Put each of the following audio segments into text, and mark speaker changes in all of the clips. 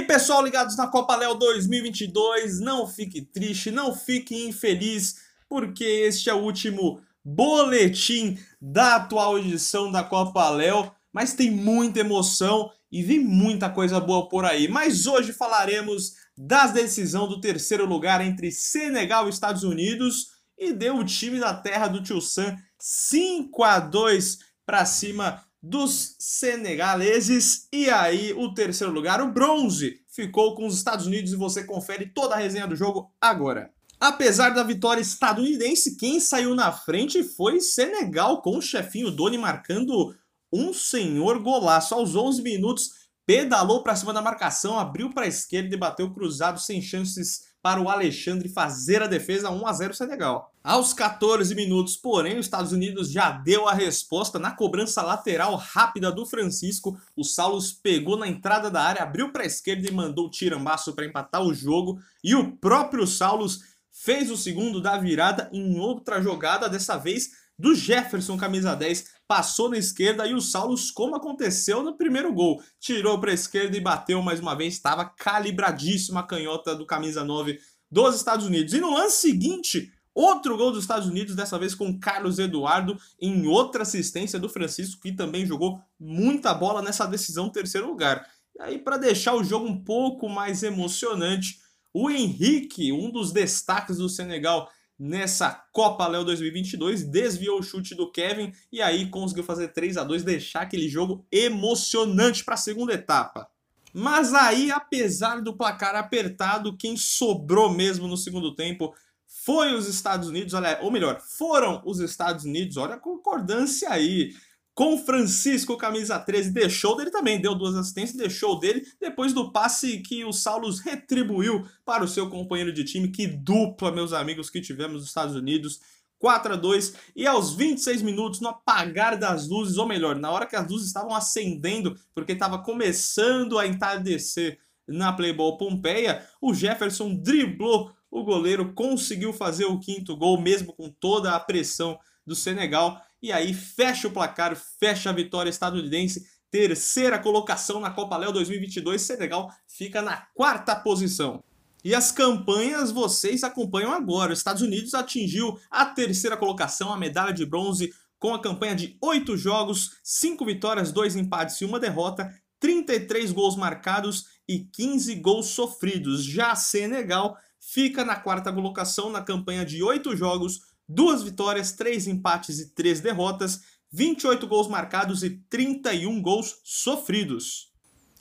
Speaker 1: aí, pessoal ligados na Copa Léo 2022, não fique triste, não fique infeliz, porque este é o último boletim da atual edição da Copa Léo, mas tem muita emoção e vem muita coisa boa por aí. Mas hoje falaremos da decisão do terceiro lugar entre Senegal e Estados Unidos e deu o time da terra do Tio Sam 5 a 2 para cima dos senegaleses. E aí, o terceiro lugar, o bronze, ficou com os Estados Unidos e você confere toda a resenha do jogo agora. Apesar da vitória estadunidense, quem saiu na frente foi Senegal, com o chefinho Doni marcando um senhor golaço aos 11 minutos. Pedalou para cima da marcação, abriu para a esquerda e bateu cruzado sem chances para o Alexandre fazer a defesa 1 a 0 Senegal. Aos 14 minutos, porém, os Estados Unidos já deu a resposta na cobrança lateral rápida do Francisco. O Saulos pegou na entrada da área, abriu para a esquerda e mandou o tirambaço para empatar o jogo. E o próprio Saulos fez o segundo da virada em outra jogada, dessa vez do Jefferson, camisa 10, passou na esquerda e o Saulos, como aconteceu no primeiro gol, tirou para a esquerda e bateu mais uma vez, estava calibradíssima a canhota do camisa 9 dos Estados Unidos. E no lance seguinte, outro gol dos Estados Unidos, dessa vez com Carlos Eduardo, em outra assistência do Francisco, que também jogou muita bola nessa decisão terceiro lugar. E aí, para deixar o jogo um pouco mais emocionante, o Henrique, um dos destaques do Senegal, nessa Copa Léo 2022, desviou o chute do Kevin e aí conseguiu fazer 3 a 2 deixar aquele jogo emocionante para a segunda etapa. Mas aí, apesar do placar apertado, quem sobrou mesmo no segundo tempo foi os Estados Unidos, ou melhor, foram os Estados Unidos, olha a concordância aí com Francisco, camisa 13, deixou dele também, deu duas assistências, deixou dele, depois do passe que o Saulos retribuiu para o seu companheiro de time, que dupla, meus amigos, que tivemos nos Estados Unidos, 4 a 2 e aos 26 minutos, no apagar das luzes, ou melhor, na hora que as luzes estavam acendendo, porque estava começando a entardecer na Playboy Pompeia, o Jefferson driblou o goleiro, conseguiu fazer o quinto gol, mesmo com toda a pressão do Senegal, e aí fecha o placar, fecha a vitória estadunidense, terceira colocação na Copa Léo 2022, Senegal fica na quarta posição. E as campanhas vocês acompanham agora. Os Estados Unidos atingiu a terceira colocação, a medalha de bronze, com a campanha de 8 jogos, 5 vitórias, 2 empates e uma derrota, 33 gols marcados e 15 gols sofridos. Já Senegal fica na quarta colocação na campanha de 8 jogos, duas vitórias, três empates e três derrotas, 28 gols marcados e 31 gols sofridos.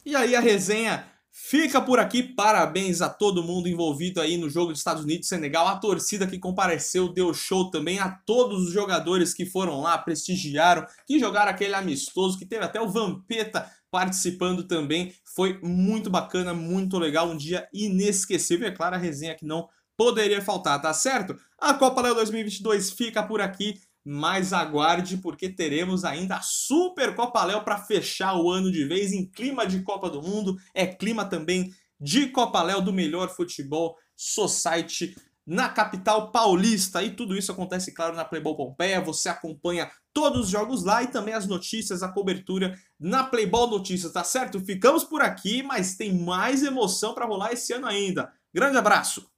Speaker 1: E aí a resenha fica por aqui. Parabéns a todo mundo envolvido aí no jogo dos Estados Unidos e Senegal, a torcida que compareceu, deu show também, a todos os jogadores que foram lá, prestigiaram, que jogaram aquele amistoso, que teve até o Vampeta participando também. Foi muito bacana, muito legal, um dia inesquecível. É claro, a resenha que não poderia faltar, tá certo? A Copa Léo 2022 fica por aqui, mas aguarde porque teremos ainda a Super Copa Léo para fechar o ano de vez em clima de Copa do Mundo, é clima também de Copa Léo do melhor futebol society na capital paulista. E tudo isso acontece, claro, na Playboy Pompeia. Você acompanha todos os jogos lá e também as notícias, a cobertura na Playboy Notícias, tá certo? Ficamos por aqui, mas tem mais emoção para rolar esse ano ainda. Grande abraço!